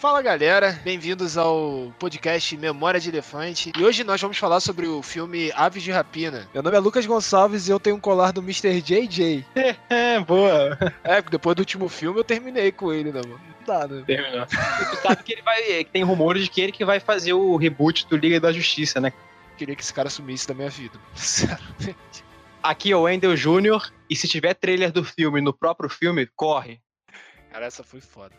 Fala galera, bem-vindos ao podcast Memória de Elefante. E hoje nós vamos falar sobre o filme Aves de Rapina. Meu nome é Lucas Gonçalves e eu tenho um colar do Mr. JJ. É, boa. É, depois do último filme eu terminei com ele, né, mano? Não dá, né? Terminou. tu sabe que ele vai. Que tem rumores de que ele que vai fazer o reboot do Liga da Justiça, né? Queria que esse cara sumisse da minha vida. Sinceramente. Aqui é o Wendell Jr. E se tiver trailer do filme no próprio filme, corre. Cara, essa foi foda.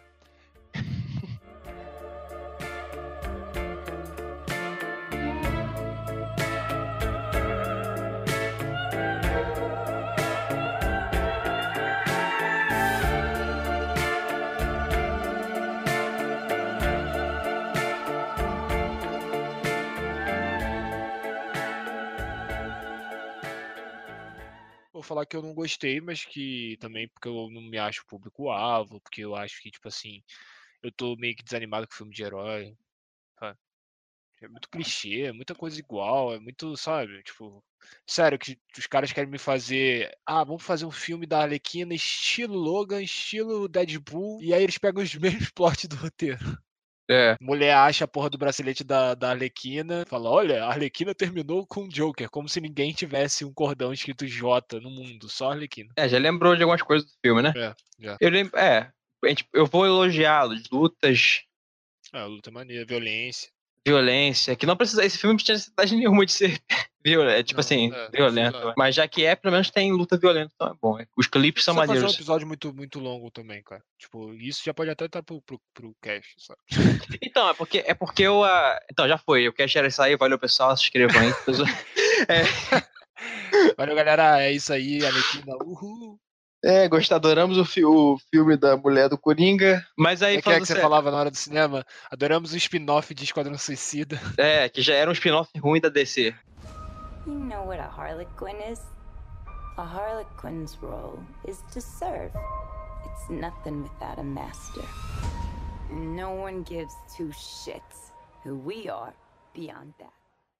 Vou falar que eu não gostei, mas que também porque eu não me acho público-alvo, porque eu acho que, tipo assim, eu tô meio que desanimado com filme de herói. sabe? É muito clichê, é muita coisa igual, é muito, sabe? Tipo, sério, que os caras querem me fazer. Ah, vamos fazer um filme da Arlequina estilo Logan, estilo Deadpool, e aí eles pegam os mesmos plots do roteiro. É. Mulher acha a porra do bracelete da, da Arlequina, fala: Olha, a Arlequina terminou com o Joker, como se ninguém tivesse um cordão escrito J no mundo, só a Arlequina. É, já lembrou de algumas coisas do filme, né? É, já. Eu lembro. É. Eu vou elogiá-los. Lutas, É, luta maneira, violência. Violência. Que não precisa. Esse filme não tinha necessidade nenhuma de ser violento. Tipo Não, assim, é, violento. exato. Mas já que é, pelo menos tem luta violenta, então é bom. Os clipes são Precisa fazer um maneiros. episódio muito, muito longo também, cara. Tipo, isso já pode até estar pro, pro, pro cast, sabe? Então, é porque, é porque eu. ah, Então, já foi. Eu quero isso aí. Valeu, pessoal. Se inscrevam aí. Valeu, galera. É isso aí, Arlequina. Uhul. É, gostar, adoramos o, fi- o filme da mulher do Coringa. Mas aí, é que é que você sério, falava na hora do cinema? Adoramos o spin-off de Esquadrão Suicida. É, que já era um spin-off ruim da DC. You know what a harlequin is? A harlequin's role is to serve. It's nothing without a master. And no one gives two shits who we are beyond that.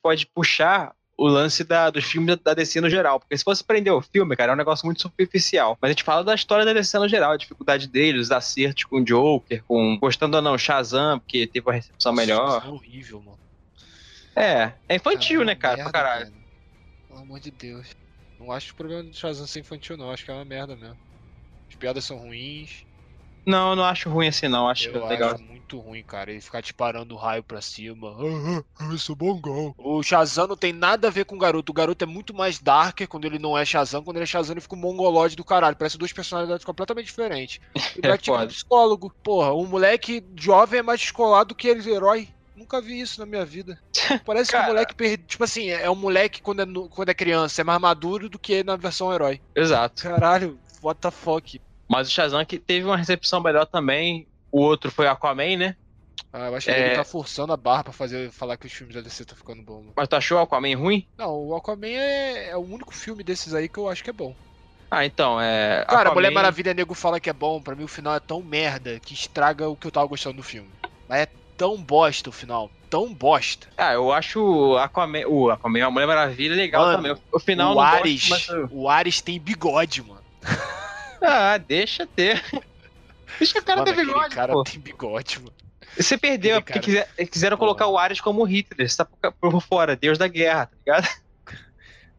Pode puxar o lance da, dos filmes da DC no geral. Porque se fosse prender o filme, cara, é um negócio muito superficial. Mas a gente fala da história da DC no geral, a dificuldade deles, os acertos com o Joker, com. Gostando ou não, Shazam, porque teve uma recepção melhor. Isso é horrível, mano. É, é infantil, Cara, né, cara? Pra merda, caralho. cara. Pelo amor de Deus. Não acho que o problema do Shazam ser infantil, não. Acho que é uma merda mesmo. As piadas são ruins. Não, eu não acho ruim assim, não. Acho Eu legal. acho muito ruim, cara. Ele ficar disparando raio pra cima. Ah, ah, eu sou bongão. O Shazam não tem nada a ver com o garoto. O garoto é muito mais darker quando ele não é Shazam. Quando ele é Shazam, ele fica um mongolode do caralho. Parece duas personalidades completamente diferentes. O É moleque é foda. psicólogo. Porra, um moleque jovem é mais descolado que ele, herói. Nunca vi isso na minha vida. Parece que Cara. o moleque perde. Tipo assim, é um moleque quando é, no- quando é criança, é mais maduro do que na versão herói. Exato. Caralho, what the fuck. Mas o Shazam que teve uma recepção melhor também. O outro foi Aquaman, né? Ah, eu acho que É. ele tá forçando a barra pra fazer, falar que os filmes da DC estão ficando bons. mano. Mas tu achou o Aquaman ruim? Não, o Aquaman é, é o único filme desses aí que eu acho que é bom. Ah, então, é. Cara, Aquaman- Mulher Maravilha nego fala que é bom, pra mim o final é tão merda que estraga o que eu tava gostando do filme. Mas é tão bosta o final, tão bosta. Ah, eu acho o Aquaman, o Aquaman, a Mulher Maravilha legal Mano, também. O final o não Ares, gosto, mas... o Ares tem bigode, mano. Ah, deixa ter. Deixa o cara Mano, ter bigode, cara pô. tem bigode, mano. Você perdeu, é aquele porque cara- quiser- quiseram Porra. colocar o Ares como Hitler. Você tá por- fora, Deus da guerra, tá ligado?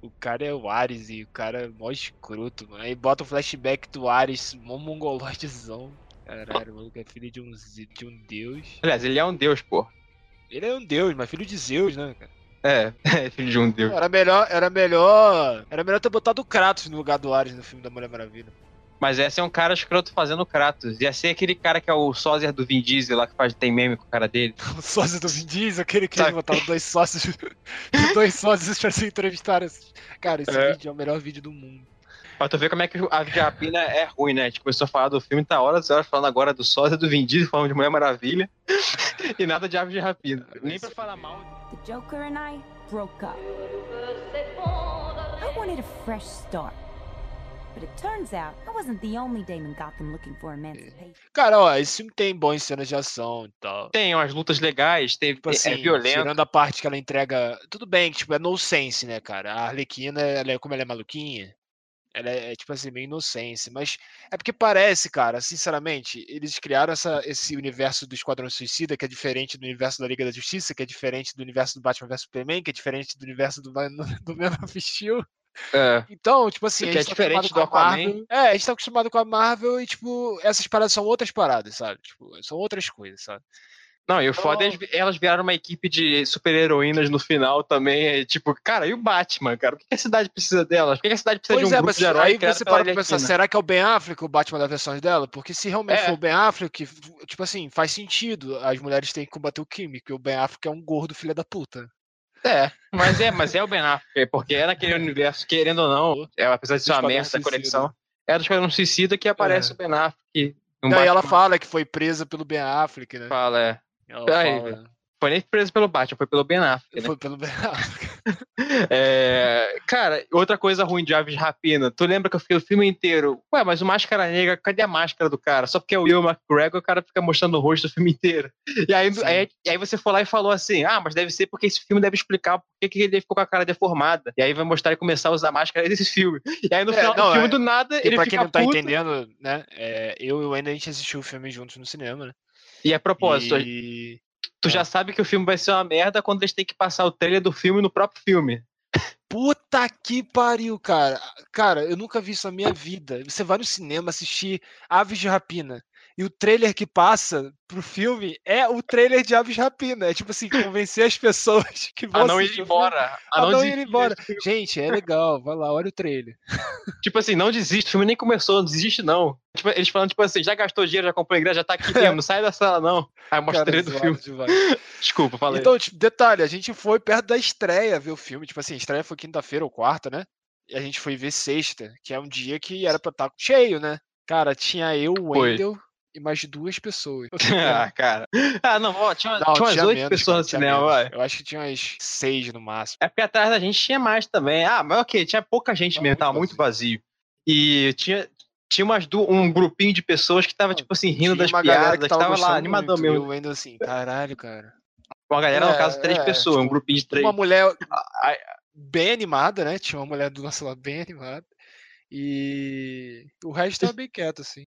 O cara é o Ares e o cara é mó escroto, mano. Aí bota o flashback do Ares, mó mongolodezão. Caralho, o maluco é filho de um, de um deus. Aliás, ele é um deus, pô. Ele é um deus, mas filho de Zeus, né, cara? É, é filho de um deus. Era melhor, era melhor. Era melhor ter botado o Kratos no lugar do Ares no filme da Mulher Maravilha. Mas esse é um cara escroto fazendo Kratos. Ia ser aquele cara que é o sósia do Vin Diesel lá que faz, tem meme com o cara dele. O sócio do Vin Diesel, aquele que eles botaram dois sócios. dois sócios pra se entrevistar. Cara, esse É. vídeo é o melhor vídeo do mundo. Pra tu ver como é que a de rapina é ruim, né? A gente começou a falar do filme, tá horas e horas falando agora do sósia do Vin Diesel, falando de Mulher Maravilha. e nada de aves de rapina. Nem pra falar mal. The Joker and I broke up. I wanted a fresh start. Cara, ó, esse filme tem boas cenas de ação e tal. Tem umas lutas legais, teve, Tipo assim, é violento. tirando a parte que ela entrega. Tudo bem, que tipo, é no sense, né, cara? A Arlequina, ela é, como ela é maluquinha, Ela é, é, tipo assim, meio inocência. Mas é porque parece, cara, sinceramente, eles criaram essa, esse universo do Esquadrão Suicida, que é diferente do universo da Liga da Justiça, que é diferente do universo do Batman vs Superman, que é diferente do universo do, do Man of Steel. É. Então, tipo assim, que é tá diferente do Aquaman. Marvel. É, a gente tá acostumado com a Marvel e, tipo, essas paradas são outras paradas, sabe? Tipo, são outras coisas, sabe? Não, e o foda é elas- viraram uma equipe de super-heroínas no final também. É tipo, cara, e o Batman, cara? O que a cidade precisa delas? Por que a cidade precisa Pois de um é, grupo de heróis aí você para pra pensar, será que é o Ben Affleck o Batman das versões dela? Porque se realmente É. for o Ben Affleck, tipo assim, faz sentido as mulheres terem que combater o crime, porque o Ben Affleck é um gordo filho da puta. É, mas é, mas é o Ben Affleck, porque é naquele universo, querendo ou não, é, apesar de ser uma merda conexão, é do Esquadrão Suicida que aparece É. o Ben Affleck. Um Daí ela fala que foi presa pelo Ben Affleck, né? fala, é. Ela Aí, fala, Foi nem preso pelo Batman, foi pelo Ben Affleck, né? Foi pelo Ben Affleck. É, cara, outra coisa ruim de Aves de Rapina. Tu lembra que eu fiquei o filme inteiro? Ué, mas o Máscara Negra, cadê a máscara do cara? Só porque é o Will McGregor, o cara fica mostrando o rosto o filme inteiro. E aí, aí, e aí você foi lá e falou assim: ah, mas deve ser porque esse filme deve explicar por que, ele ficou com a cara deformada. E aí vai mostrar ele começar a usar máscara desse filme. E aí no É, final não, do filme, é- do nada, E ele pra fica quem não tá puto. entendendo, né? é, eu e o Wendel, a gente assistiu o filme juntos no cinema, né? E a propósito, E... tu já sabe que o filme vai ser uma merda quando eles têm que passar o trailer do filme no próprio filme. Puta que pariu, cara. Cara, eu nunca vi isso na minha vida. Você vai no cinema assistir Aves de Rapina. E o trailer que passa pro filme é o trailer de Aves Rapina. É tipo assim, convencer as pessoas que vão A não ir embora. A não ir desistir embora. Gente, é legal. Vai lá, olha o trailer. Tipo assim, não desiste, o filme nem começou, não desiste não. Tipo, eles falando, tipo assim, já gastou dinheiro, já comprou ingresso, já tá aqui mesmo, não sai da sala não. Aí mostra o trailer do filme. demais. Desculpa, falei. Então, tipo, detalhe, a gente foi perto da estreia ver o filme. Tipo assim, a estreia foi quinta-feira ou quarta, né? E a gente foi ver sexta, que é um dia que era pra estar cheio, né? Cara, tinha eu, o. Wendel e mais duas pessoas. ah, cara. Ah, não, ó, tinha, Não, tinha umas oito pessoas no cinema, vai. Eu acho que tinha umas seis no máximo. É porque atrás da gente tinha mais também. Ah, mas ok, tinha pouca gente Tava mesmo, muito tava muito vazio. E tinha, tinha umas um grupinho de pessoas que tava, tipo assim, rindo Tinha das piadas, que que tava, lá, muito, E mesmo. o Wendel assim, caralho, cara. Uma galera, no É, caso, três é, pessoas, um tipo, grupinho de três. Uma mulher bem animada, né? Tinha uma mulher do nosso lado bem animada. E o resto tava bem quieto, assim.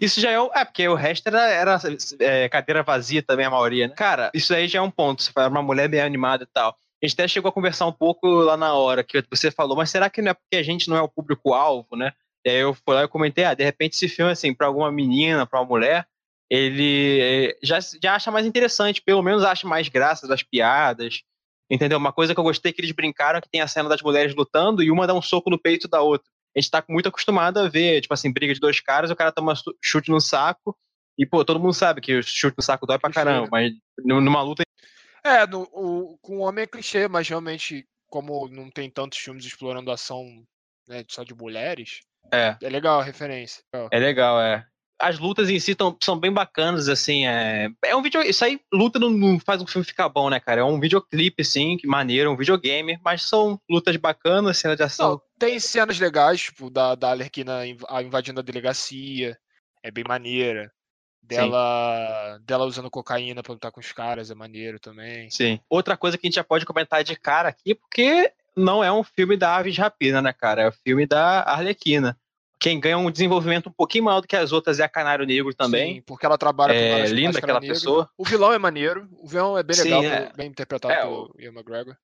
Isso já é. o- É, porque o resto era, era é, cadeira vazia também, a maioria, né? Cara, isso aí já é um ponto. Você fala, uma mulher bem animada e tal. A gente até chegou a conversar um pouco lá na hora que você falou, mas será que não é porque a gente não é o público-alvo, né? E aí eu fui lá e comentei, ah, de repente esse filme, assim, pra alguma menina, pra uma mulher, ele eh, já, já acha mais interessante, pelo menos acha mais graça das piadas, entendeu? Uma coisa que eu gostei que eles brincaram é que tem a cena das mulheres lutando e uma dá um soco no peito da outra. A gente tá muito acostumado a ver, tipo assim, briga de dois caras, o cara toma chute no saco, e, pô, todo mundo sabe que o chute no saco dói pra caramba, né? mas nu- numa luta. É, no, o, com o homem é clichê, mas realmente, como não tem tantos filmes explorando ação né, só de mulheres, É, é legal a referência. É legal, é. As lutas em si tão, são bem bacanas, assim, é. É um vídeo. Isso aí, luta não, não faz um filme ficar bom, né, cara? É um videoclipe, assim, que maneiro, um videogame, mas são lutas bacanas, cena de ação. Não, tem cenas legais, tipo, da, da Alerquina invadindo a delegacia, é bem maneira. Dela, dela usando cocaína pra lutar com os caras, é maneiro também. Sim. Outra coisa que a gente já pode comentar de cara aqui, porque não é um filme da Aves de Rapina, né, cara? É o filme da Arlequina. Quem ganha um desenvolvimento um pouquinho maior do que as outras é a Canário Negro também. Sim, porque ela trabalha com É várias linda aquela negra. pessoa. O vilão é maneiro, o vilão é bem Sim, legal, é. bem interpretado É, pelo Ian McGregor.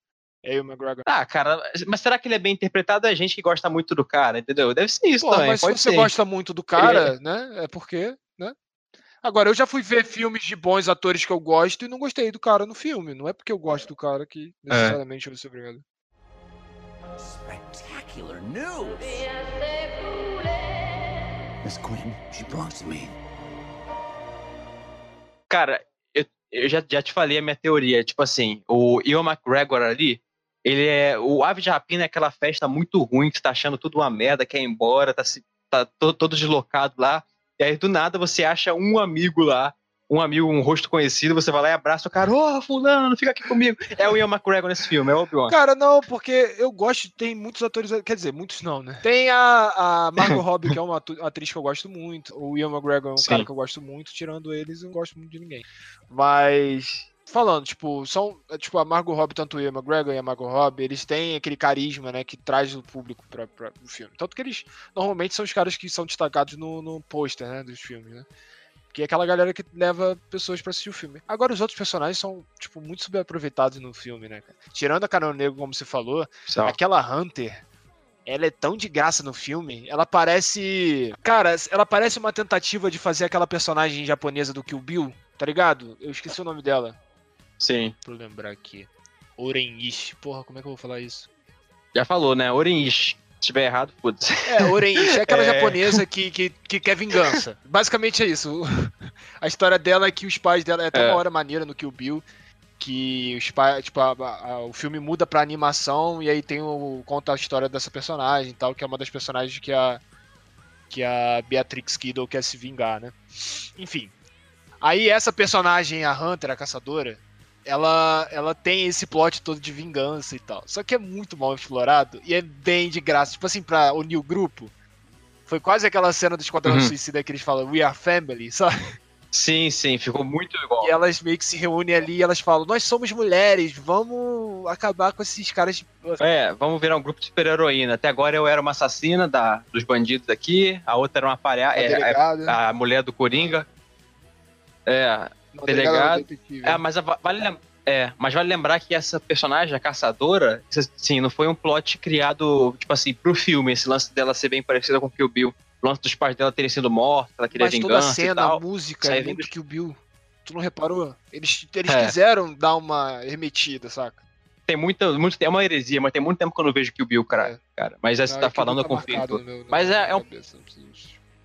É Ian McGregor. Ah, cara, mas será que ele é bem interpretado? É gente que gosta muito do cara, entendeu? Deve ser isso Pô, também, mas se pode você ser. gosta muito do cara, né? É porque, né? Agora, eu já fui ver filmes de bons atores que eu gosto e não gostei do cara no filme. Não é porque eu gosto do cara que É. necessariamente eu vou ser obrigado. Spectacular news! Miss Quinn, she belongs to me. Cara, eu, eu já, já te falei a minha teoria. Tipo assim, o Ian McGregor ali, ele é. O Ave de Rapina é aquela festa muito ruim, que tá achando tudo uma merda, quer ir embora, tá, se- tá to- todo deslocado lá. E aí, do nada, você acha um amigo lá, um amigo, um rosto conhecido, você vai lá e abraça o cara, ô, fulano, fica aqui comigo. É o Ian McGregor nesse filme, é o Obi-Wan. Cara, não, porque eu gosto, tem muitos atores, quer dizer, muitos não, né? Tem a, a Margot Robbie, que é uma atriz que eu gosto muito, o Ian McGregor é um Sim. cara que eu gosto muito, tirando eles, eu não gosto muito de ninguém. Mas falando, tipo, são, é, tipo, a Margot Robbie, tanto o Ian McGregor e a Margot Robbie, eles têm aquele carisma, né, que traz o público para o filme. Tanto que eles, normalmente, são os caras que são destacados no, no pôster, né, dos filmes, né. Que é aquela galera que leva pessoas para assistir o filme. Agora, os outros personagens são, tipo, muito subaproveitados no filme, né, cara. Tirando a Carol Negro, como você falou, aquela Hunter, ela é tão de graça no filme. Ela parece. Cara, ela parece uma tentativa de fazer aquela personagem japonesa do Kill Bill, tá ligado? Eu esqueci o nome dela. Sim. Pra eu lembrar aqui. Orenish. Porra, como é que eu vou falar isso? Já falou, né? Orenish. Se tiver errado, foda-se. É, Orenish é aquela É. japonesa que, que, que quer vingança. Basicamente é isso. A história dela é que os pais dela. É até É. uma hora maneira no Kill Bill. Que os pais. Tipo, a- a- o filme muda pra animação e aí tem o. conta a história dessa personagem e tal, que é uma das personagens que a. Que a Beatrix Kiddo quer se vingar, né? Enfim. Aí essa personagem, a Hunter, a caçadora, ela, ela tem esse plot todo de vingança e tal. Só que é muito mal explorado e é bem de graça. Tipo assim, pra unir o grupo. Foi quase aquela cena do Esquadrão Uhum. Suicida que eles falam We are family, sabe? Sim, sim, ficou muito igual. E elas meio que se reúnem ali e elas falam: Nós somos mulheres, vamos acabar com esses caras de. É, vamos virar um grupo de super-heroína. Até agora eu era uma assassina da, dos bandidos aqui, a outra era uma palhaça, A é, delegada, a, a mulher do Coringa. É, não, delegado. é mas a- vale, lem- é, mas vale lembrar que essa personagem, a caçadora, assim, não foi um plot criado, tipo assim, pro filme, esse lance dela ser bem parecida com Kill Bill. O lance dos pais dela terem sido mortos, ela queria Mas toda a vingança cena, a música é vem muito o Bill. Tu não reparou? Eles, eles É. quiseram dar uma remetida, saca? Tem muita, muito, é uma heresia, mas tem muito tempo que eu não vejo Kill Bill, cara. É. cara. Mas aí você Não, tá é que o Bill falando, eu tá confio. meu- na Mas é- é um- cabeça,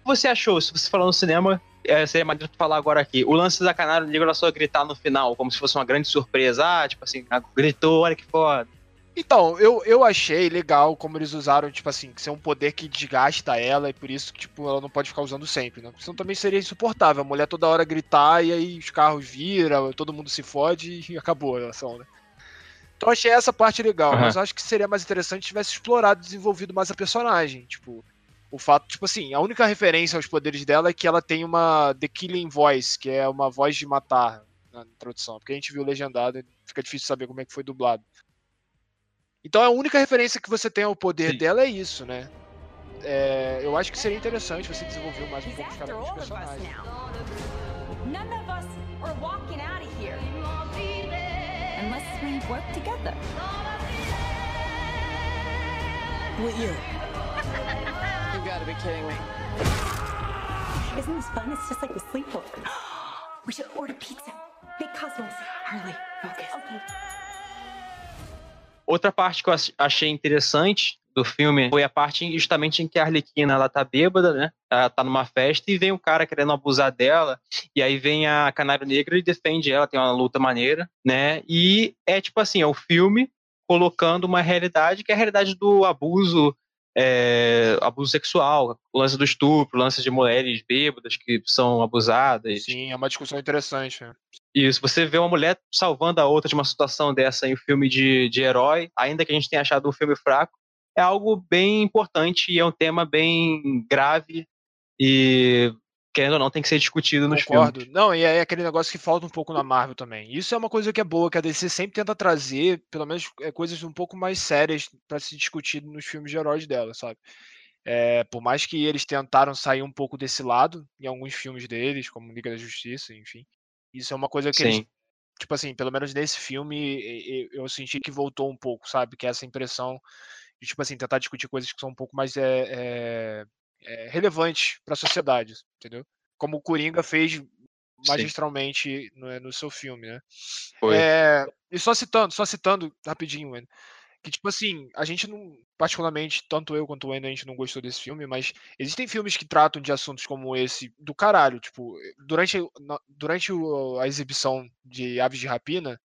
você achou? Se você falou no cinema, é, seria maneiro tu falar agora aqui. O lance da Canário Negro ela só gritar no final, como se fosse uma grande surpresa. Ah, tipo assim, ah, gritou, olha que foda. Então, eu, eu achei legal como eles usaram, tipo assim, que ser um poder que desgasta ela e por isso que, tipo, ela não pode ficar usando sempre, né? Porque senão também seria insuportável. A mulher toda hora gritar e aí os carros viram, todo mundo se fode e acabou a relação, né? Então eu achei essa parte legal, Aham. mas eu acho que seria mais interessante se tivesse explorado e desenvolvido mais a personagem. Tipo, o fato, tipo assim, a única referência aos poderes dela é que ela tem uma The Killing Voice, que é uma voz de matar na tradução. Porque a gente viu legendado e fica difícil saber como é que foi dublado. Então a única referência que você tem ao poder Sim. dela é isso, né? É, eu acho que seria interessante você desenvolver mais um pouco os caras all dos of us personagens. now. None of us are walking out of here. Unless we work together. With you. you gotta be kidding me. Isn't this fun? It's just like a sleepover. We should order pizza. Big Cosmos. Harley, focus. Okay. Outra parte que eu ach- achei interessante do filme foi a parte justamente em que a Arlequina ela tá bêbada, né? Ela tá numa festa e vem um cara querendo abusar dela, e aí vem a Canário Negro e defende ela, tem uma luta maneira, né? E é tipo assim, é o filme colocando uma realidade que é a realidade do abuso, é, abuso sexual, lance do estupro, lance de mulheres bêbadas que são abusadas, Sim, é uma discussão interessante. né? isso, você vê uma mulher salvando a outra de uma situação dessa em um filme de, de herói, ainda que a gente tenha achado um filme fraco, é algo bem importante e é um tema bem grave e, querendo ou não, tem que ser discutido nos Concordo. filmes. Não, e é aquele negócio que falta um pouco na Marvel também. Isso é uma coisa que é boa, que a DC sempre tenta trazer, pelo menos é, coisas um pouco mais sérias pra se discutir nos filmes de heróis dela, sabe? É, por mais que eles tentaram sair um pouco desse lado em alguns filmes deles, como Liga da Justiça, enfim. Isso é uma coisa que eles Sim, tipo assim, pelo menos nesse filme, eu senti que voltou um pouco, sabe? Que é essa impressão de, tipo assim, tentar discutir coisas que são um pouco mais é, é, relevantes para a sociedade, entendeu? Como o Coringa fez magistralmente no, no seu filme, né? É, e só citando, só citando rapidinho, Wendel, que tipo assim, a gente não, particularmente, tanto eu quanto o Wendel, a gente não gostou desse filme, mas existem filmes que tratam de assuntos como esse do caralho, tipo, durante, durante a exibição de Aves de Rapina,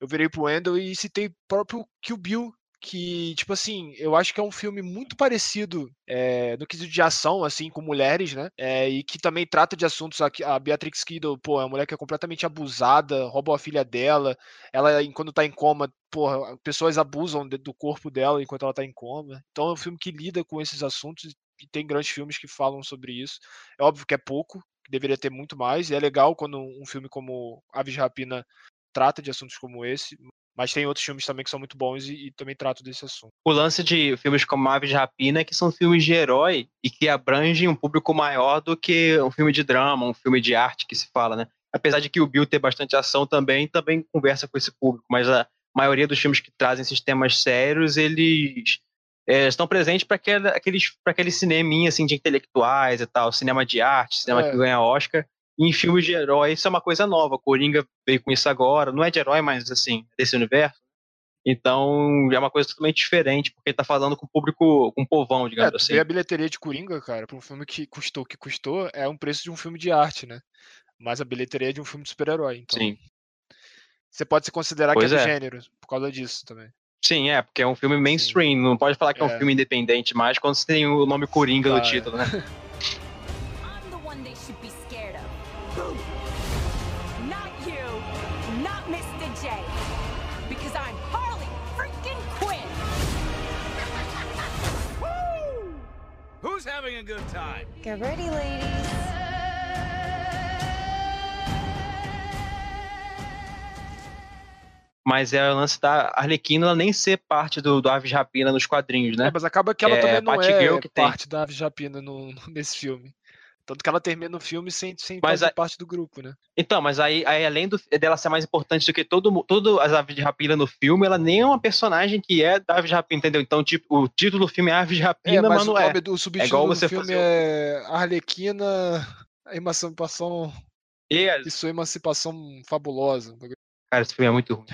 eu virei pro Wendel e citei o próprio Kill Bill, que, tipo assim, eu acho que é um filme muito parecido é, no quesito de ação, assim, com mulheres, né? É, e que também trata de assuntos. A, a Beatrix Kiddo, pô, é uma mulher que é completamente abusada, roubam a filha dela. Ela, quando tá em coma, porra, pessoas abusam do corpo dela enquanto ela tá em coma. Então é um filme que lida com esses assuntos e tem grandes filmes que falam sobre isso. É óbvio que é pouco, que deveria ter muito mais. E é legal quando um filme como Aves de Rapina trata de assuntos como esse, mas tem outros filmes também que são muito bons e, e também tratam desse assunto. O lance de filmes como Aves de Rapina é que são filmes de herói e que abrangem um público maior do que um filme de drama, um filme de arte que se fala, né? Apesar de que o Bill ter bastante ação também, também conversa com esse público, mas a maioria dos filmes que trazem esses temas sérios, eles é, estão presentes para aqueles para aquele cineminha assim de intelectuais e tal, cinema de arte, cinema É. que ganha Oscar. E em filmes de herói isso é uma coisa nova. Coringa veio com isso agora, não é de herói, mas assim desse universo. Então é uma coisa totalmente diferente porque tá falando com o público, com o povão, É, digamos tu assim. vê a bilheteria de Coringa, cara, pra um filme que custou o que custou, é um preço de um filme de arte, né? Mas a bilheteria é de um filme de super-herói. Então, Sim, você pode se considerar Pois que é do é. gênero, por causa disso também. sim, é porque é um filme mainstream. Não pode falar que é um É. filme independente mais quando você tem o nome Coringa no Tá, é. título, né? having a good time? Get ready, ladies. Mas é o lance da Arlequina ela nem ser parte do, do Aves de Rapina nos quadrinhos, né? É, mas acaba que ela É, também não Batgirl é que tem. parte da Ave Japina no- nesse filme. Tanto que ela termina o filme sem, sem Mas fazer a- parte do grupo, né? Então, mas aí, aí além do- dela ser mais importante do que todo, todas as aves de rapina no filme, ela nem é uma personagem que é da ave de rapina, entendeu? Então, tipo, o título do filme é Aves de É, Rapina, mas mas o não é. do o subtítulo igual do você filme fazer o- é Arlequina, a emancipação E, é- e sua emancipação fabulosa. cara, esse filme é muito ruim.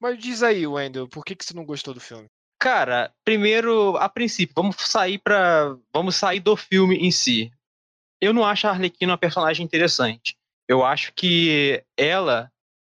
Mas diz aí, Wendel, por que, que você não gostou do filme? Cara, primeiro, a princípio, vamos sair para, vamos sair do filme em si. Eu não acho a Arlequina uma personagem interessante. Eu acho que ela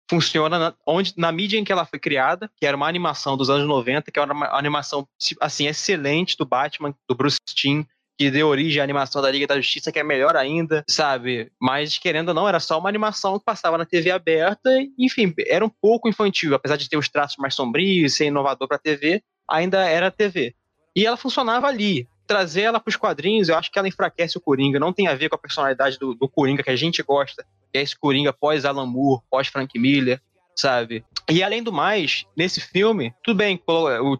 funciona na, onde, na mídia em que ela foi criada, que era uma animação dos anos 90, que era uma animação assim excelente do Batman, do Bruce Timm, que deu origem à animação da Liga da Justiça, que é melhor ainda, sabe? Mas, querendo ou não, era só uma animação que passava na TV aberta, e, enfim, era um pouco infantil, apesar de ter os traços mais sombrios, ser inovador para TV, ainda era TV. E ela funcionava ali. Trazer ela para os quadrinhos, eu acho que ela enfraquece o Coringa, não tem a ver com a personalidade do, do Coringa que a gente gosta, que é esse Coringa pós Alan Moore, pós Frank Miller, sabe? E além do mais, nesse filme, tudo bem,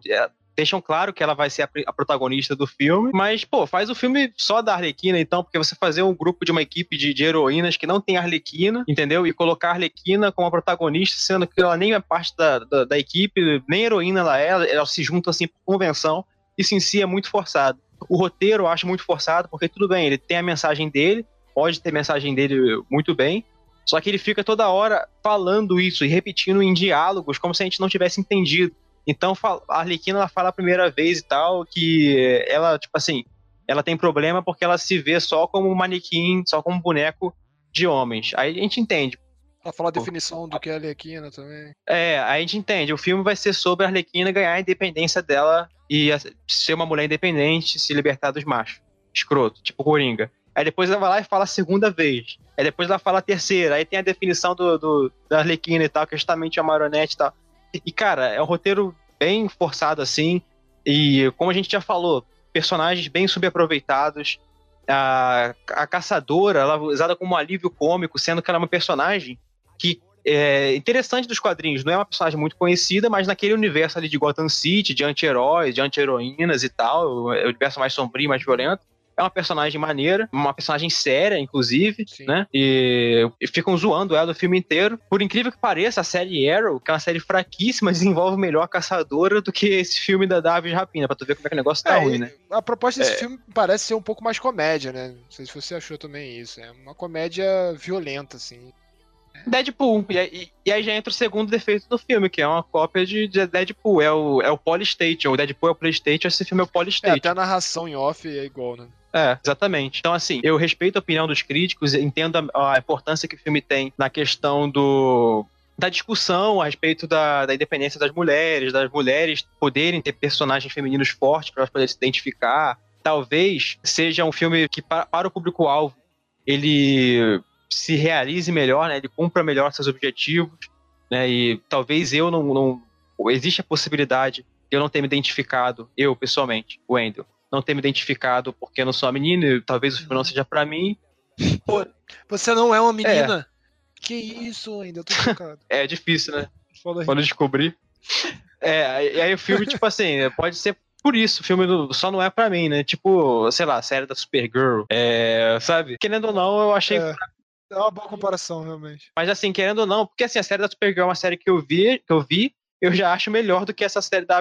é, deixam claro que ela vai ser a, a protagonista do filme, mas, pô, faz o filme só da Arlequina, então, porque você fazer um grupo de uma equipe de, de heroínas que não tem Arlequina, entendeu? E colocar a Arlequina como a protagonista, sendo que ela nem é parte da, da, da equipe, nem heroína ela é, elas se juntam assim por convenção, isso em si é muito forçado. O roteiro eu acho muito forçado, porque tudo bem, ele tem a mensagem dele, pode ter a mensagem dele muito bem, só que ele fica toda hora falando isso e repetindo em diálogos, como se a gente não tivesse entendido. Então a Arlequina ela fala a primeira vez e tal que ela, tipo assim, ela tem problema porque ela se vê só como um manequim, só como um boneco de homens. Aí a gente entende. Ela fala a definição do que é Arlequina também. É, a gente entende. O filme vai ser sobre a Arlequina ganhar a independência dela e a- ser uma mulher independente, se libertar dos machos. Escroto, tipo Coringa. Aí depois ela vai lá e fala a segunda vez. Aí depois ela fala a terceira. Aí tem a definição do, do- da Arlequina e tal, que é justamente a marionete e tal. E, cara, é um roteiro bem forçado assim. E como a gente já falou, personagens bem subaproveitados. A, a caçadora, ela é usada como um alívio cômico, sendo que ela é uma personagem que é interessante dos quadrinhos. Não é uma personagem muito conhecida, mas naquele universo ali de Gotham City, de anti-heróis, de anti-heroínas e tal, é o universo mais sombrio, mais violento. É uma personagem maneira, uma personagem séria, inclusive, Sim. né? E, e ficam zoando ela o filme inteiro. Por incrível que pareça, a série Arrow, que é uma série fraquíssima, desenvolve melhor a caçadora do que esse filme da Davi Rapina, pra tu ver como é que o negócio tá É, ruim, né? A proposta desse É. filme parece ser um pouco mais comédia, né? Não sei se você achou também isso. É uma comédia violenta, assim. Deadpool. E, aí- e aí já entra o segundo defeito do filme, que é uma cópia de, de Deadpool. É o, é o Polystation. O Deadpool é o Playstation, esse filme é o É, Polystation. até a narração em off é igual, né? É, exatamente. Então, assim, eu respeito a opinião dos críticos, entendo a, a importância que o filme tem na questão do da discussão a respeito da, da independência das mulheres, das mulheres poderem ter personagens femininos fortes para elas poderem se identificar. Talvez seja um filme que, pa- para o público-alvo, ele se realize melhor, né? Ele cumpra melhor seus objetivos, né? E talvez eu não, não existe a possibilidade de eu não ter me identificado, eu pessoalmente, Wendell, não ter me identificado porque eu não sou uma menina, e talvez o filme não seja pra mim. Você não é uma menina. Que isso, ainda tô chocado. É difícil, né? Fala aí. Quando descobrir. É, e aí o filme, tipo assim, pode ser por isso, o filme do- só não é pra mim, né? Tipo, sei lá, a série da Supergirl, é, sabe? Querendo ou não, eu achei É, é uma boa comparação, realmente. Mas assim, querendo ou não, porque assim, a série da Supergirl é uma série que eu vi, que eu vi, eu já acho melhor do que essa série da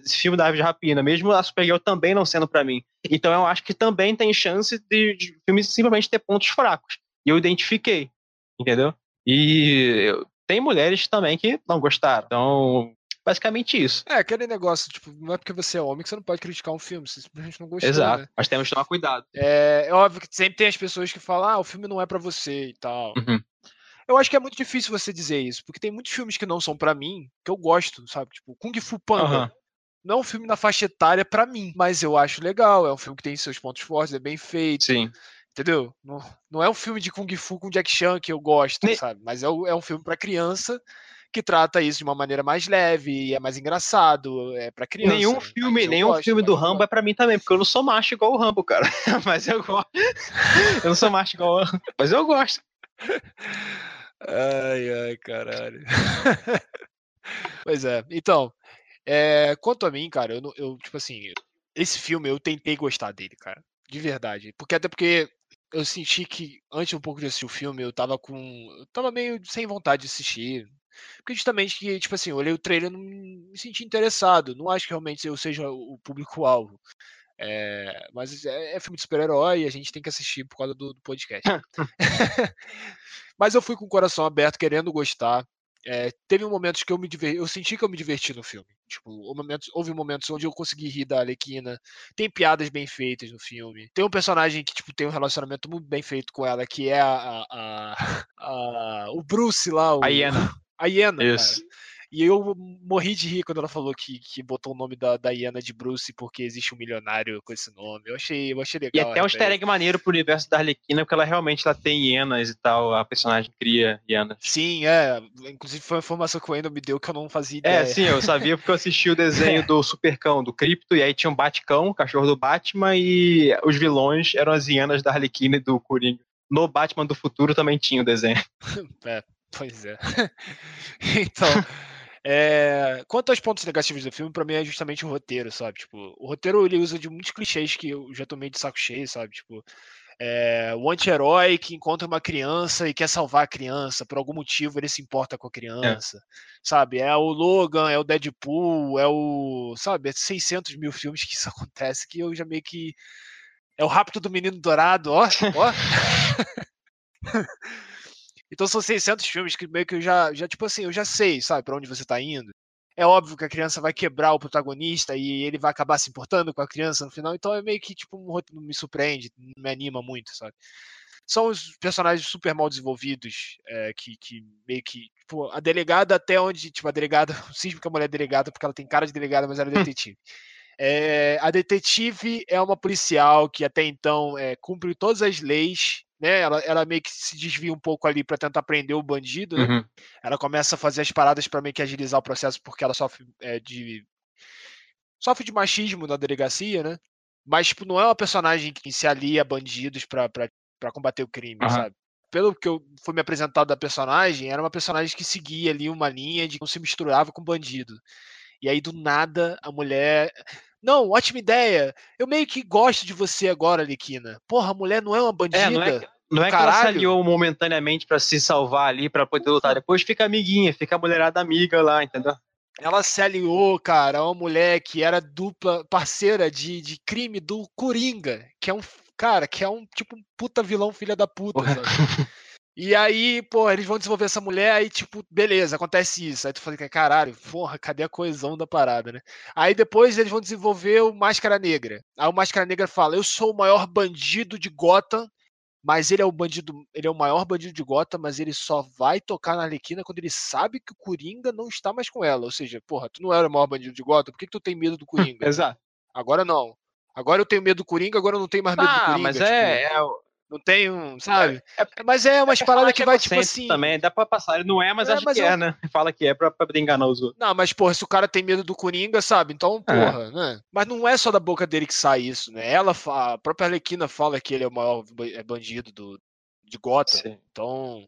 desse filme da Aves de Rapina, mesmo a Supergirl também não sendo pra mim. Então eu acho que também tem chance de, de filme simplesmente ter pontos fracos. E eu identifiquei, entendeu? E eu- tem mulheres também que não gostaram. Então, basicamente isso. É, aquele negócio, tipo, não é porque você é homem que você não pode criticar um filme, você simplesmente não gostou, Exato. né? Mas temos que tomar cuidado. É, é óbvio que sempre tem as pessoas que falam, ah, o filme não é pra você e tal. Uhum. Eu acho que é muito difícil você dizer isso, porque tem muitos filmes que não são pra mim, que eu gosto, sabe? Tipo, Kung Fu Panda. Aham. Não é um filme na faixa etária pra mim, mas eu acho legal, é um filme que tem seus pontos fortes, é bem feito, Sim. entendeu? Não, não é um filme de Kung Fu com Jack Chan que eu gosto, Ne- sabe? Mas é, é um filme pra criança que trata isso de uma maneira mais leve, e é mais engraçado, é pra criança. Nenhum mas filme, nenhum gosto, filme do Rambo é pra mim também, porque eu não sou macho igual o Rambo, cara. Mas eu gosto. Eu não sou macho igual o Rambo, mas eu gosto. Ai, ai, caralho. Pois é. Então, é, quanto a mim, cara, eu, eu, tipo assim, esse filme eu tentei gostar dele, cara. De verdade. Porque até porque eu senti que, antes um pouco de assistir o filme, eu tava com. Eu tava meio sem vontade de assistir. Porque justamente que, tipo assim, eu olhei o trailer e não me senti interessado. Não acho que realmente eu seja o público-alvo. É, mas é, é filme de super-herói e a gente tem que assistir por causa do, do podcast. mas eu fui com o coração aberto, querendo gostar. É, teve momentos que eu me diverti, eu senti que eu me diverti no filme. Tipo, momentos- houve momentos onde eu consegui rir da Arlequina. Tem piadas bem feitas no filme. Tem um personagem que tipo, tem um relacionamento muito bem feito com ela, que é a, a- a- a- o Bruce lá. O, A hiena. A hiena, Isso. cara. E eu morri de rir quando ela falou que, que botou o nome da, da hiena de Bruce porque existe um milionário com esse nome. Eu achei, eu achei E legal. até um easter egg maneiro pro universo da Arlequina, porque ela realmente ela tem hienas e tal, a personagem cria hienas. Sim, é. Inclusive foi uma informação que o Wendel me deu que eu não fazia ideia. É, sim, eu sabia porque eu assisti o desenho do Supercão, do Krypto, e aí tinha um Batcão, o cachorro do Batman, e os vilões eram as hienas da Arlequina e do Coringa. No Batman do futuro também tinha o desenho. Pois é. então, é, quanto aos pontos negativos do filme, pra mim é justamente o roteiro, sabe? Tipo, o roteiro ele usa de muitos clichês que eu já tomei de saco cheio, sabe? Tipo, é, o anti-herói que encontra uma criança e quer salvar a criança, por algum motivo ele se importa com a criança, sabe? É o Logan, é o Deadpool, é o. Sabe? É 600 mil filmes que isso acontece que eu já meio que. É o Rapto do Menino Dourado, ó, ó. Então são 600 filmes que meio que eu já, já tipo assim, eu já sei, sabe, pra onde você tá indo. É óbvio que a criança vai quebrar o protagonista e ele vai acabar se importando com a criança no final, então é meio que tipo um roteiro me surpreende, não me anima muito, sabe? São os personagens super mal desenvolvidos, é, que, que meio que. Tipo, a delegada até onde. Tipo, a delegada. O cismo que a mulher é delegada, porque ela tem cara de delegada, mas ela é detetive. É, a detetive é uma policial que até então é, cumpre todas as leis, né? Ela, ela meio que se desvia um pouco ali para tentar prender o bandido, né? Uhum. Ela começa a fazer as paradas para meio que agilizar o processo porque ela sofre é, de sofre de machismo na delegacia, né? Mas tipo, não é uma personagem que se alia a bandidos pra combater o crime, Aham. sabe? Pelo que eu foi me apresentado da personagem, era uma personagem que seguia ali uma linha de que não se misturava com bandido. E aí do nada a mulher não, ótima ideia. Eu meio que gosto de você agora, Liquina. Porra, a mulher não é uma bandida. É, não é, que- não é que ela se aliou momentaneamente pra se salvar ali, pra poder lutar. Depois fica amiguinha, fica a mulherada amiga lá, entendeu? Ela se aliou, cara, a uma mulher que era dupla parceira de, de crime do Coringa, que é um cara, que é um tipo um puta vilão filha da puta, sabe? E aí, pô, eles vão desenvolver essa mulher, aí, tipo, beleza, acontece isso. Aí tu fala, caralho, porra, cadê a coesão da parada, né? Aí depois eles vão desenvolver o Máscara Negra. Aí o Máscara Negra fala: Eu sou o maior bandido de Gotham, mas ele é o bandido, ele é o maior bandido de Gotham, mas ele só vai tocar na Arlequina quando ele sabe que o Coringa não está mais com ela. Ou seja, porra, tu não era o maior bandido de Gotham, por que, que tu tem medo do Coringa? Exato. Agora não. Agora eu tenho medo do Coringa, agora eu não tenho mais medo do Ah, Coringa. mas tipo, é, é, Não tenho, sabe? É- mas é umas paradas que vai, tipo assim. Também, dá pra passar. Ele não é, mas É, acha mas que é, né? Fala que é pra, pra enganar os outros. Não, mas, porra, se o cara tem medo do Coringa, sabe? Então, É. porra, né? Mas não é só da boca dele que sai isso, né? Ela, a própria Arlequina fala que ele é o maior ba- é bandido do, de Gotham. Sim. Então,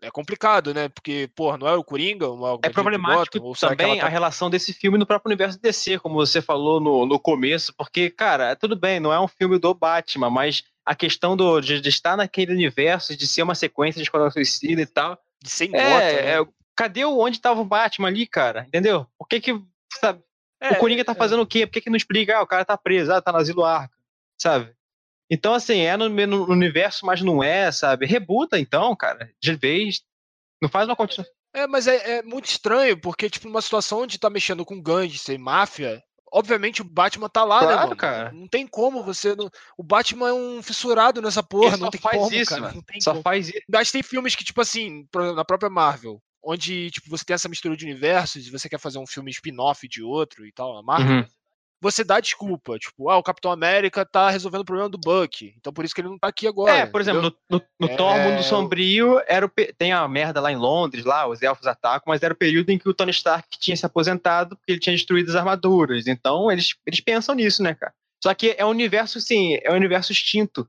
é complicado, né? Porque, porra, não é o Coringa? Uma, É problemático também a relação desse filme no próprio universo DC, como você falou no, no começo, porque, cara, tudo bem, não é um filme do Batman, mas a questão do, de, de estar naquele universo, de ser uma sequência de Esquadrão Suicida e tal. De ser em É, né? é, cadê o onde tava o Batman ali, cara? Entendeu? Por que que, sabe, É, o Coringa tá é. fazendo o quê? Por que que não explica? Ah, o cara tá preso, ah, tá no asilo Arca, sabe? Então, assim, é no, no universo, mas não é, sabe? Rebuta, então, cara, de vez. Não faz uma continuação. É, mas é, é muito estranho, porque, tipo, numa situação onde tá mexendo com gangster e máfia, obviamente o Batman tá lá, né, Claro, mano? cara. Não tem como você. Não... O Batman é um fissurado nessa porra, não só tem faz como, isso, cara. mano. Não tem Só como. faz isso. Mas tem filmes que, tipo assim, na própria Marvel, onde, tipo, você tem essa mistura de universos e você quer fazer um filme spin-off de outro e tal, a Marvel, Uhum. Você dá desculpa. Tipo, ah, o Capitão América tá resolvendo o problema do Buck, então por isso que ele não tá aqui agora. É, por exemplo, entendeu? no, no, no É, Thor Mundo Sombrio era o tem a merda lá em Londres, lá, os elfos atacam, mas era o período em que o Tony Stark tinha se aposentado porque ele tinha destruído as armaduras. Então eles, eles pensam nisso, né, cara? Só que é um universo, sim, é um universo extinto.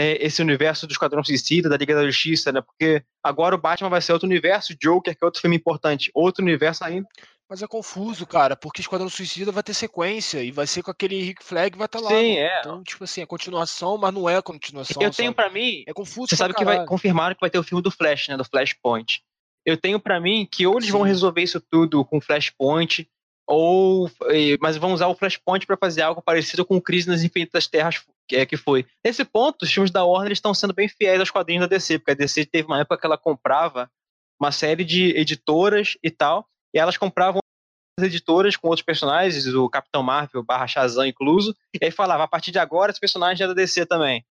É, esse universo do Esquadrão Suicida, da Liga da Justiça, né? Porque agora o Batman vai ser outro universo, Joker, que é outro filme importante, outro universo ainda. Mas é confuso, cara, porque Esquadrão Suicida vai ter sequência e vai ser com aquele Rick Flag vai estar lá. Sim, mano. é. Então, tipo assim, é continuação, mas não é a continuação. Eu tenho pra mim, É confuso Você sabe que vai caralho. confirmaram que vai ter o filme do Flash, né? Do Flashpoint. Eu tenho pra mim que ou eles vão Sim. resolver isso tudo com Flashpoint, ou eh, mas vão usar o Flashpoint pra fazer algo parecido com Crise nas Infinitas Terras que, é, que foi. Nesse ponto, os filmes da Warner estão sendo bem fiéis aos quadrinhos da DC, porque a DC teve uma época que ela comprava uma série de editoras e tal, e elas compravam as editoras com outros personagens, o Capitão Marvel barra Shazam incluso, e aí falava, a partir de agora esse personagem é da DC também.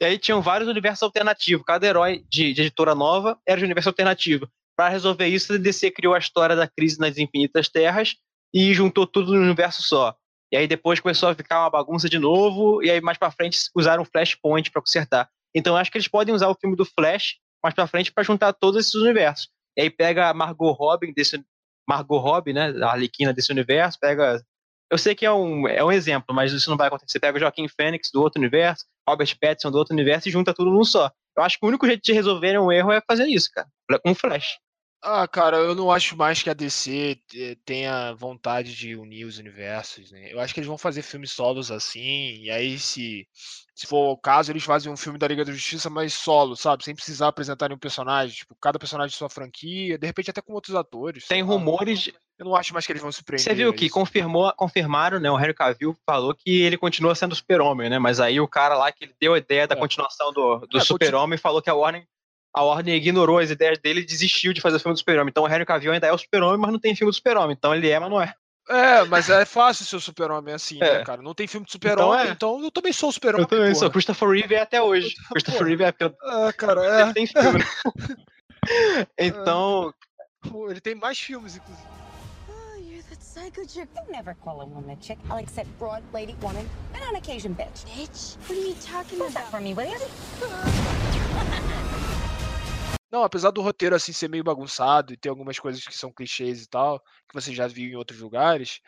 E aí tinham vários universos alternativos. Cada herói de, de editora nova era de universo alternativo. Para resolver isso, a DC criou a história da crise nas infinitas terras e juntou tudo no universo só. E aí depois começou a ficar uma bagunça de novo, e aí mais pra frente usaram o Flashpoint para consertar. Então acho que eles podem usar o filme do Flash mais pra frente para juntar todos esses universos. E aí pega a Margot Robbie desse Margot Robbie, né, a Arlequina desse universo, pega eu sei que é um, é um exemplo, mas isso não vai acontecer. Pega o Joaquim Fênix do outro universo, Robert Pattinson do outro universo e junta tudo num só. Eu acho que o único jeito de resolverem um erro é fazer isso, cara. Com Flash. Ah, cara, eu não acho mais que a DC tenha vontade de unir os universos, né? Eu acho que eles vão fazer filmes solos assim, e aí se, se for o caso, eles fazem um filme da Liga da Justiça, mas solo, sabe? Sem precisar apresentar nenhum personagem, tipo, cada personagem de sua franquia, de repente até com outros atores. Tem lá. rumores. Eu não acho mais que eles vão se prender. Você viu que isso. confirmou, confirmaram, né? O Henry Cavill falou que ele continua sendo super-homem, né? Mas aí o cara lá que ele deu a ideia da É. continuação do, do É, super-homem falou que a Warner, a Warner ignorou as ideias dele e desistiu de fazer o filme do super-homem. Então o Henry Cavill ainda é o super-homem, mas não tem filme do super-homem. Então ele é, mas não é. É, mas é fácil ser o super-homem assim, né, É. cara? Não tem filme de super-homem, é. então, eu também sou o super-homem. Eu também porra. sou. Christopher Reeve é até hoje. Christopher Porra. Reeve é pelo Ah, cara, ele é. tem filme, né? Então, Pô, Ele tem mais filmes, inclusive. Oh, psycho chick. I never call a woman a chick. I'll accept broad, lady, woman, and on occasion, bitch. Bitch, what are you talking that about? for me, will you? Não, apesar do roteiro assim ser meio bagunçado e ter algumas coisas que são clichês e tal, que você já viu em outros lugares,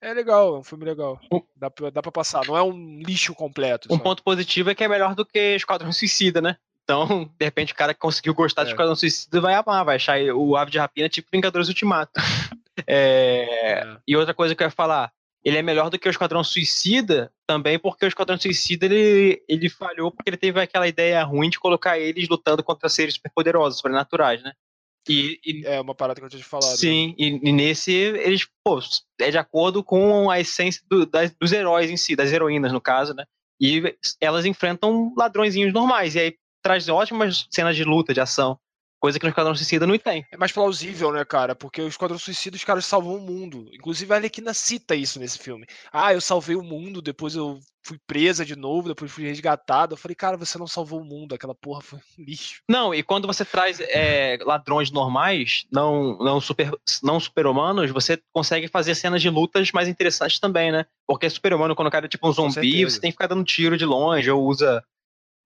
é legal, é um filme legal. Dá pra, dá pra passar, não é um lixo completo. um sabe? ponto positivo é que é melhor do que Esquadrão Suicida, né? Então, de repente, o cara que conseguiu gostar de É. Esquadrão Suicida vai amar, vai achar o Ave de Rapina tipo Vingadores Ultimato. É, É. E outra coisa que eu ia falar, ele é melhor do que o Esquadrão Suicida também porque o Esquadrão Suicida ele, ele falhou porque ele teve aquela ideia ruim de colocar eles lutando contra seres superpoderosos, sobrenaturais, né? E, e- É uma parada que eu tinha te falado. né? Sim, e, e nesse eles, pô, é de acordo com a essência do- das- dos heróis em si, das heroínas no caso, né? E elas enfrentam ladrõezinhos normais, e aí traz ótimas cenas de luta, de ação, coisa que no Esquadrão Suicida não tem. É mais plausível, né, cara? Porque o Esquadrão Suicida, os caras salvam o mundo. Inclusive, a Arlequina cita isso nesse filme. Ah, eu salvei o mundo, depois eu fui presa de novo, depois fui resgatada. Eu falei, cara, você não salvou o mundo, aquela porra foi um lixo. Não, e quando você traz é, ladrões normais, não não super não super-humanos, você consegue fazer cenas de lutas mais interessantes também, né? Porque super-humano, quando o cara é tipo um zumbi, você tem que ficar dando tiro de longe, ou usa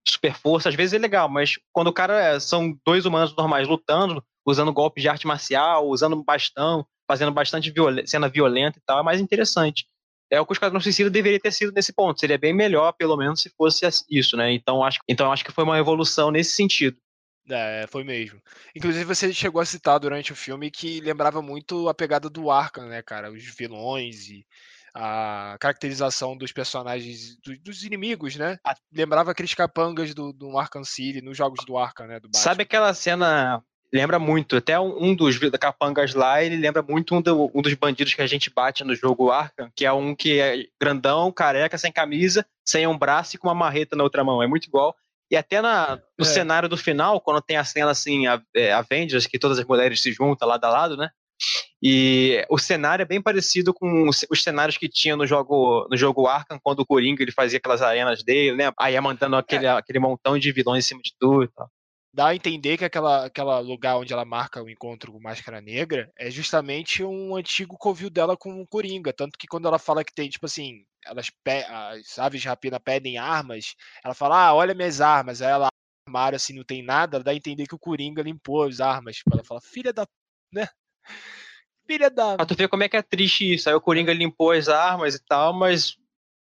super força, às vezes é legal, mas quando o cara é- são dois humanos normais lutando, usando golpes de arte marcial, usando bastão, fazendo bastante violen- cena violenta e tal, é mais interessante. É o que o Esquadrão Suicida deveria ter sido nesse ponto. Seria bem melhor, pelo menos, se fosse isso, né? Então acho, então acho que foi uma evolução nesse sentido. É, foi mesmo. Inclusive, você chegou a citar durante o filme que lembrava muito a pegada do Arkham, né, cara? Os vilões e a caracterização dos personagens, do- dos inimigos, né? A- Lembrava aqueles capangas do, do Arkham City, nos jogos do Arkham, né? Do. Sabe aquela cena. Lembra muito, até um, dos capangas lá, ele lembra muito um, do- um dos bandidos que a gente bate no jogo Arkham, que é um que é grandão, careca, sem camisa, sem um braço e com uma marreta na outra mão. É muito igual. E até na, no É. cenário do final, quando tem a cena assim, a, é, Avengers, que todas as mulheres se juntam lado a lado, né? E o cenário é bem parecido com os, os cenários que tinha no jogo, no jogo Arkham, quando o Coringa ele fazia aquelas arenas dele, né? Aí ia mandando aquele, aquele montão de vilões em cima de tudo e tal. dá a entender que aquela, aquela lugar onde ela marca o encontro com Máscara Negra é justamente um antigo covil dela com o Coringa. Tanto que quando ela fala que tem, tipo assim, elas pe- as aves de rapina pedem armas, ela fala, ah, olha minhas armas. Aí ela armário assim, não tem nada, dá a entender que o Coringa limpou as armas. Tipo, ela fala, filha da. né? Filha da. Pra tu ver como é que é triste isso. Aí o Coringa limpou as armas e tal, mas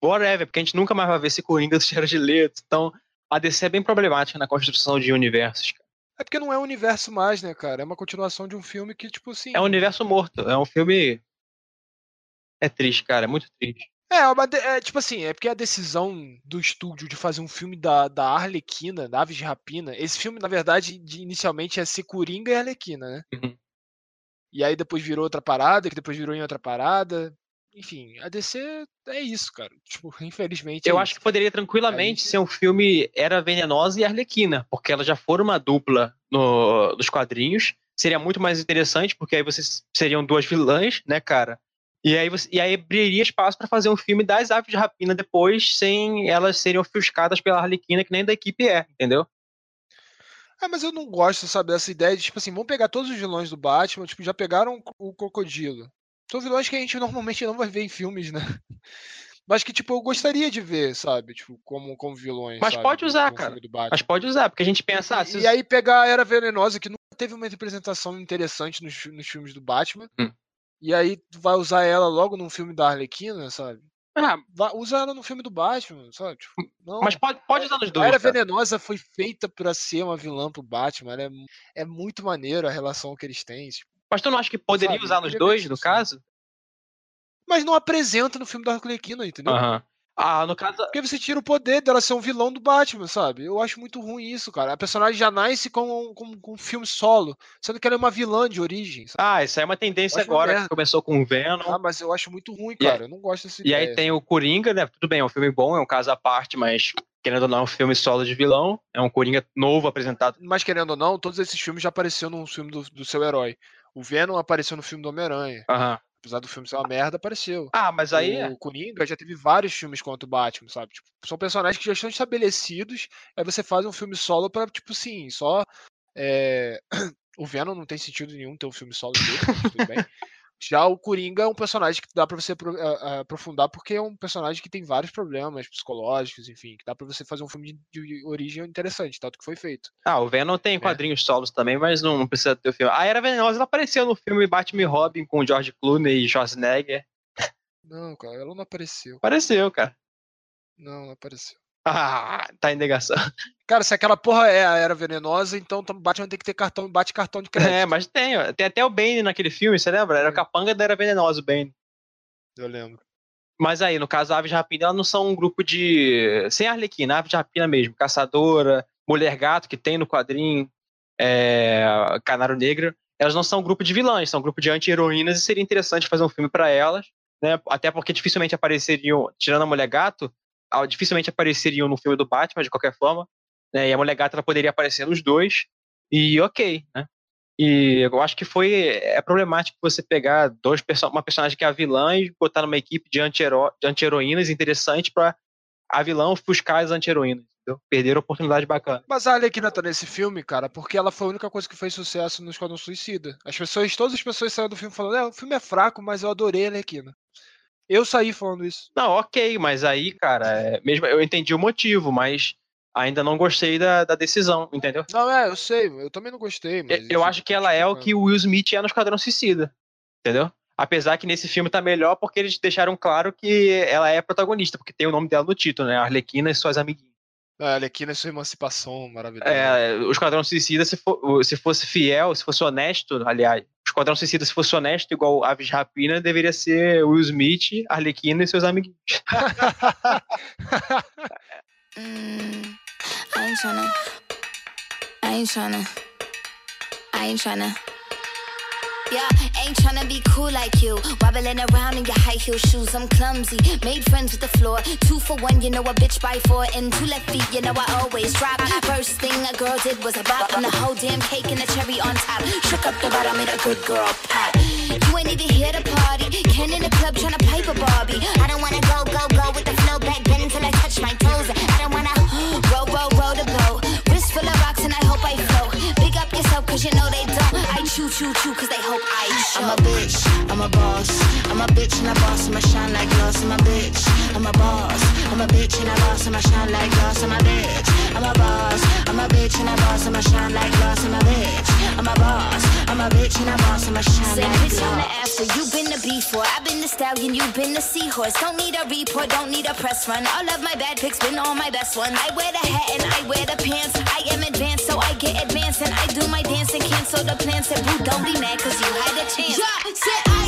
whatever, porque a gente nunca mais vai ver esse Coringa do Jared Leto. Então, a DC é bem problemática na construção de universos. cara. É porque não é um universo mais, né, cara? É uma continuação de um filme que, tipo assim. É um universo morto. É um filme. É triste, cara. É muito triste. É, uma de- é, tipo assim, é porque a decisão do estúdio de fazer um filme da, da Arlequina, da Aves de Rapina, esse filme, na verdade, de- inicialmente ia ser Coringa e Arlequina, né? Uhum. E aí depois virou outra parada, que depois virou em outra parada. Enfim, a DC é isso, cara. Tipo, infelizmente. Eu é acho isso. que poderia tranquilamente Aí- ser um filme Era Venenosa e Arlequina, porque elas já foram uma dupla no, nos quadrinhos. Seria muito mais interessante, porque aí vocês seriam duas vilãs, né, cara? E aí, você, e aí abriria espaço para fazer um filme das aves de rapina depois, sem elas serem ofuscadas pela Arlequina, que nem da equipe é, entendeu? É, mas eu não gosto, sabe, dessa ideia de, tipo assim, vamos pegar todos os vilões do Batman, tipo, já pegaram o Crocodilo. São vilões que a gente normalmente não vai ver em filmes, né? Mas que, tipo, eu gostaria de ver, sabe? Tipo, como, como vilões. Mas sabe, pode usar, cara. Mas pode usar, porque a gente pensa. ah, se- E, aí pegar a Era Venenosa, que nunca teve uma representação interessante nos, nos filmes do Batman. Hum. E aí tu vai usar ela logo num filme da Arlequina, sabe? Ah, usa ela no filme do Batman, sabe? Tipo, não. mas pode, pode usar nos a dois. Era cara. Venenosa foi feita pra ser uma vilã pro Batman. Ela é, é muito maneiro a relação que eles têm. tipo. Mas tu não acha que poderia Sabe, usar nos ver dois, no sim. caso? Mas não apresenta no filme da Arlequina, entendeu? Aham. Ah, no caso. Porque você tira o poder dela ser um vilão do Batman, sabe? Eu acho muito ruim isso, cara. A personagem já nasce com, com, com um filme solo, sendo que ela é uma vilã de origem, sabe? Ah, isso aí é uma tendência Acho uma agora, que começou com o Venom. Ah, mas eu acho muito ruim, E aí- cara. Eu não gosto dessa E ideia. aí tem o Coringa, né? Tudo bem, é um filme bom, é um caso à parte, mas querendo ou não, é um filme solo de vilão. É um Coringa novo apresentado. Mas querendo ou não, todos esses filmes já apareceram no filme do, do seu herói. O Venom apareceu no filme do Homem-Aranha. Aham. Apesar do filme ser uma merda, apareceu. Ah, mas aí. é- O Coringa já teve vários filmes contra o Batman, sabe? Tipo, são personagens que já estão estabelecidos, aí você faz um filme solo pra, tipo assim, só. é, O Venom não tem sentido nenhum ter um filme solo dele, tudo bem. Já o Coringa é um personagem que dá pra você a- a- aprofundar, porque é um personagem que tem vários problemas psicológicos, enfim, que dá pra você fazer um filme de, origem interessante, tanto que foi feito. Ah, o Venom É. tem quadrinhos solos também, mas não, precisa ter o filme. A Era Venenosa ela apareceu no filme Batman e Robin com George Clooney e Schwarzenegger. Não, cara, ela não apareceu. Apareceu, cara. Não, não apareceu. Ah, tá em negação. Cara, se aquela porra é a era venenosa, então o Batman tem que ter cartão, bate cartão de crédito. É, mas tem, ó. tem até o Bane naquele filme, você lembra? Era o Sim. capanga da Era Venenosa, o Bane. Eu lembro. Mas aí, no caso, Aves de Rapina, elas não são um grupo de. Sem Arlequina, Aves de Rapina mesmo. Caçadora, Mulher Gato, que tem no quadrinho, é... Canário Negro. Elas não são um grupo de vilãs, são um grupo de anti-heroínas e seria interessante fazer um filme para elas. Né? Até porque dificilmente apareceriam, tirando a Mulher Gato, dificilmente apareceriam no filme do Batman, de qualquer forma. Né? E a Mulher Gato ela poderia aparecer nos dois. E ok, né? E eu acho que foi é problemático você pegar dois uma personagem que é a vilã e botar numa equipe de anti-hero- de anti-heroínas interessante para a vilã ofuscar as anti-heroínas. Perderam oportunidade bacana. Mas a Arlequina tá nesse filme, cara, porque ela foi a única coisa que fez sucesso no Esquadrão Suicida. As pessoas, todas as pessoas saíram do filme falando, é, o filme é fraco, mas eu adorei a Arlequina. Eu saí falando isso. Não, ok, mas aí, cara, é, mesmo eu entendi o motivo, mas ainda não gostei da, da decisão, entendeu? Não, é, eu sei, eu também não gostei. Eu- eu acho que ela é o que o Will Smith é no Esquadrão Suicida, entendeu? Apesar que nesse filme tá melhor porque eles deixaram claro que ela é protagonista, porque tem o nome dela no título, né? Arlequina e suas amiguinhas. Ah, Olha aqui na sua emancipação maravilhosa. É, o Esquadrão Suicida, se, for- se fosse fiel, se fosse honesto, aliás, o Esquadrão Suicida, se fosse honesto, igual Aves Rapina, deveria ser Will Smith, Arlequina e seus amiguinhos. Mm, I ain't tryna. I ain't tryna. I ain't tryna. Yeah, ain't tryna be cool like you. Wobbling around in your high heel shoes, I'm clumsy. Made friends with the floor. Two for one, you know a bitch by four. And two left feet, you know I always drop. First thing a girl did was a bop. And the whole damn cake and the cherry on top. Shook up the bottom, made a good girl pop. You ain't even here to party. Ken in the club tryna pipe a Barbie. I don't wanna go, go, go with the flow back then until I touch my toes. I don't wanna roll, roll, roll the boat. Wrist full of rocks and I hope I float. Big up yourself cause you know they don't. Chew, chew, chew cause they hope I show. I'm a bitch, I'm a boss. I'm a bitch and a boss, I'ma shine like glass. I'm a bitch, I'm a boss. I'm a bitch and a boss, I'ma shine like glass. I'm a bitch, I'm a boss. I'm a bitch and a boss, I'ma shine like glass. I'm a bitch, I'm a boss. I'm a bitch and a boss, I'ma shine Say bitch on the glass. after, you been the before. I've been the stallion, you've been the seahorse. Don't need a report, don't need a press run. All of my bad pics been all my best ones. I wear the hat and I wear the pants. I am advanced, so I get advanced. And I do my dance and cancel the plans. Said, boo, don't be mad, cause you had a chance. Yeah, said I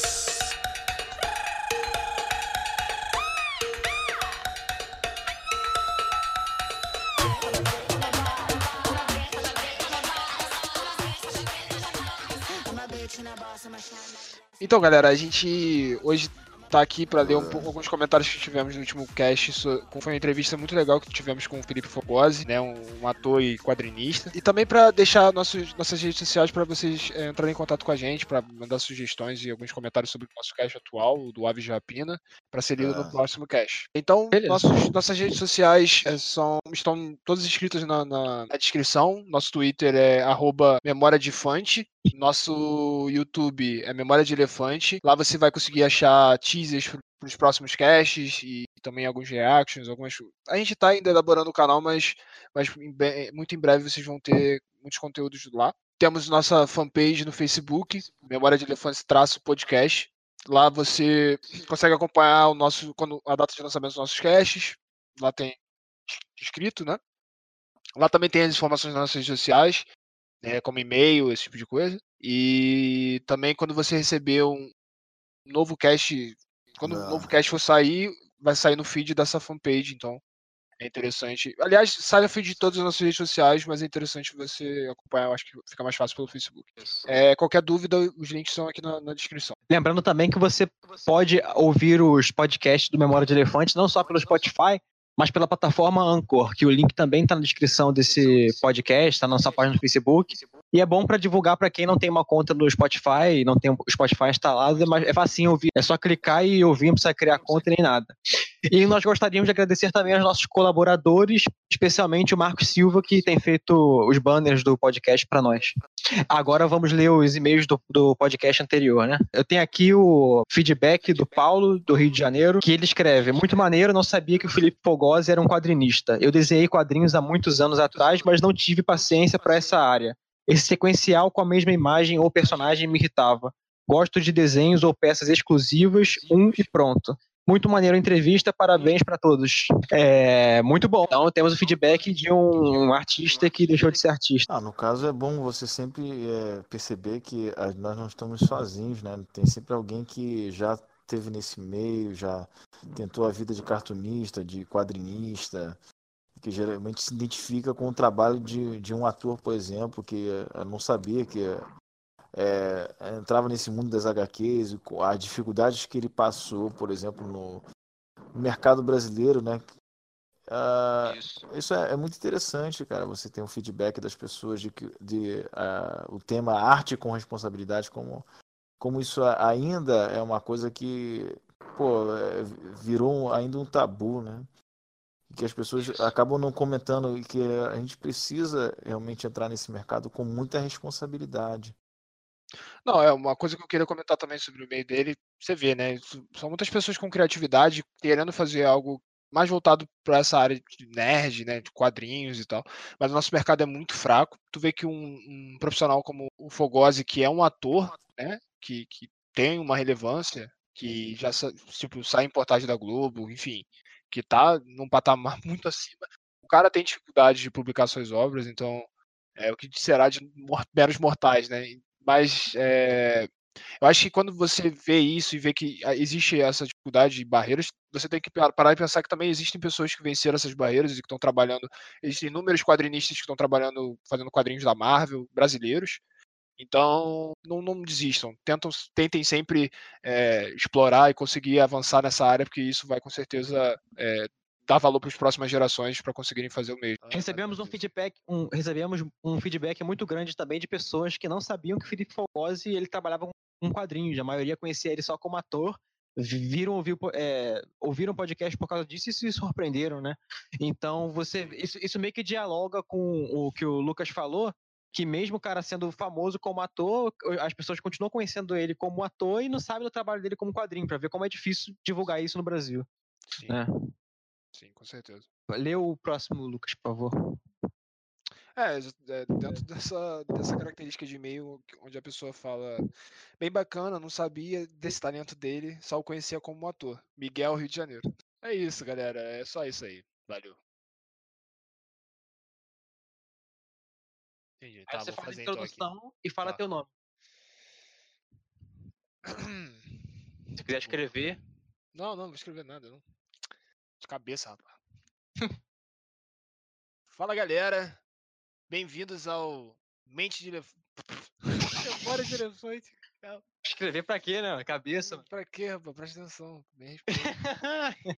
Então, galera, a gente hoje tá aqui pra ler um pouco alguns comentários que tivemos no último cast. so- com- Foi uma entrevista muito legal que tivemos com o Felipe Fogosi, né, um, ator e quadrinista. E também pra deixar nossos, nossas redes sociais pra vocês eh, entrarem em contato com a gente, pra mandar sugestões e alguns comentários sobre o nosso cast atual, o do Aves de Rapina, pra ser lido Ah. no próximo cast. Então, nossos, nossas redes sociais eh, são, estão todas escritas na, na- na descrição. Nosso Twitter é memória de. Nosso YouTube é Memória de Elefante. Lá você vai conseguir achar teasers para os próximos casts e também alguns reactions, algumas. A gente tá ainda elaborando o canal, mas, mas muito em breve vocês vão ter muitos conteúdos lá. Temos nossa fanpage no Facebook, Memória de Elefante traço podcast. Lá você consegue acompanhar o nosso quando a data de lançamento dos nossos casts. Lá tem escrito, né? Lá também tem as informações nas nossas redes sociais né, como e-mail, esse tipo de coisa. E também quando você receber um novo cast, quando Ah. um novo cast for sair, vai sair no feed dessa fanpage, então é interessante. Aliás, sai no feed de todas as nossas redes sociais, mas é interessante você acompanhar, eu acho que fica mais fácil pelo Facebook. É, qualquer dúvida, os links estão aqui na, na descrição. Lembrando também que você pode ouvir os podcasts do Memória de Elefante não só pelo Spotify, mas pela plataforma Anchor, que o link também está na descrição desse podcast, está na nossa página no Facebook. E é bom para divulgar para quem não tem uma conta no Spotify, não tem o Spotify instalado, mas é facinho ouvir. É só clicar e ouvir, não precisa criar conta nem nada. E nós gostaríamos de agradecer também aos nossos colaboradores, especialmente o Marcos Silva, que tem feito os banners do podcast para nós. Agora vamos ler os e-mails do, do podcast anterior, né? Eu tenho aqui o feedback do Paulo, do Rio de Janeiro, que ele escreve: Muito maneiro, não sabia que o Felipe Fogosi era um quadrinista. Eu desenhei quadrinhos há muitos anos atrás, mas não tive paciência para essa área. Esse sequencial com a mesma imagem ou personagem me irritava. Gosto de desenhos ou peças exclusivas, um e pronto. Muito maneiro a entrevista, parabéns para todos. É muito bom. Então temos o feedback de um artista que deixou de ser artista. Ah, no caso é bom você sempre é, perceber que ah, nós não estamos sozinhos, né? Tem sempre alguém que já teve nesse meio, já tentou a vida de cartunista, de quadrinista, que geralmente se identifica com o trabalho de, de um ator, por exemplo, que eh, não sabia que é, entrava nesse mundo das HQs, as dificuldades que ele passou, por exemplo, no mercado brasileiro, né? Ah, isso é, é muito interessante, cara. Você tem um feedback das pessoas de que de, ah, o tema arte com responsabilidade, como, como isso ainda é uma coisa que pô, é, virou um- ainda um tabu, né? que as pessoas acabam não comentando e que a gente precisa realmente entrar nesse mercado com muita responsabilidade. Não, é uma coisa que eu queria comentar também sobre o meio dele. Você vê, né? São muitas pessoas com criatividade querendo fazer algo mais voltado para essa área de nerd, né, de quadrinhos e tal. Mas o nosso mercado é muito fraco. Tu vê que um, um profissional como o Fogose, que é um ator, né, que, que tem uma relevância, que já tipo, sai em portagem da Globo, enfim, que tá num patamar muito acima. O cara tem dificuldade de publicar suas obras, então é o que será de meros mortais, né? Mas é, eu acho que quando você vê isso e vê que ah, existe essa dificuldade de barreiras, você tem que parar e pensar que também existem pessoas que venceram essas barreiras e que estão trabalhando. Existem inúmeros quadrinistas que estão trabalhando, fazendo quadrinhos da Marvel, brasileiros. Então, não, não desistam. Tentam, tentem sempre é, explorar e conseguir avançar nessa área, porque isso vai com certeza é, dar valor para as próximas gerações para conseguirem fazer o mesmo. Recebemos um feedback, um, recebemos um feedback muito grande também de pessoas que não sabiam que Felipe Fogose ele trabalhava com quadrinhos. A maioria conhecia ele só como ator. Viram ouvir, é, ouviram podcast por causa disso e se surpreenderam, né? Então você isso, isso meio que dialoga com o que o Lucas falou, que mesmo o cara sendo famoso como ator, as pessoas continuam conhecendo ele como ator e não sabem do trabalho dele como quadrinho, para ver como é difícil divulgar isso no Brasil. Sim. Né? Sim, com certeza. Lê o próximo, Lucas, por favor. É, é, dentro dessa, dessa característica de e-mail, onde a pessoa fala bem bacana, não sabia desse talento dele, só o conhecia como ator. Miguel, Rio de Janeiro. É isso, galera. É só isso aí. Valeu. Entendi. Aí Tá, você vou faz a então introdução e fala Tá. teu nome. Se quiser escrever, Não, não, não vou escrever nada, não. Cabeça, rapaz. Fala, galera. Bem-vindos ao Mente de Elefante. Memória de Elefante. Calma. escrever pra quê, né? Cabeça. Pra quê, rapaz? Presta atenção. Respondido.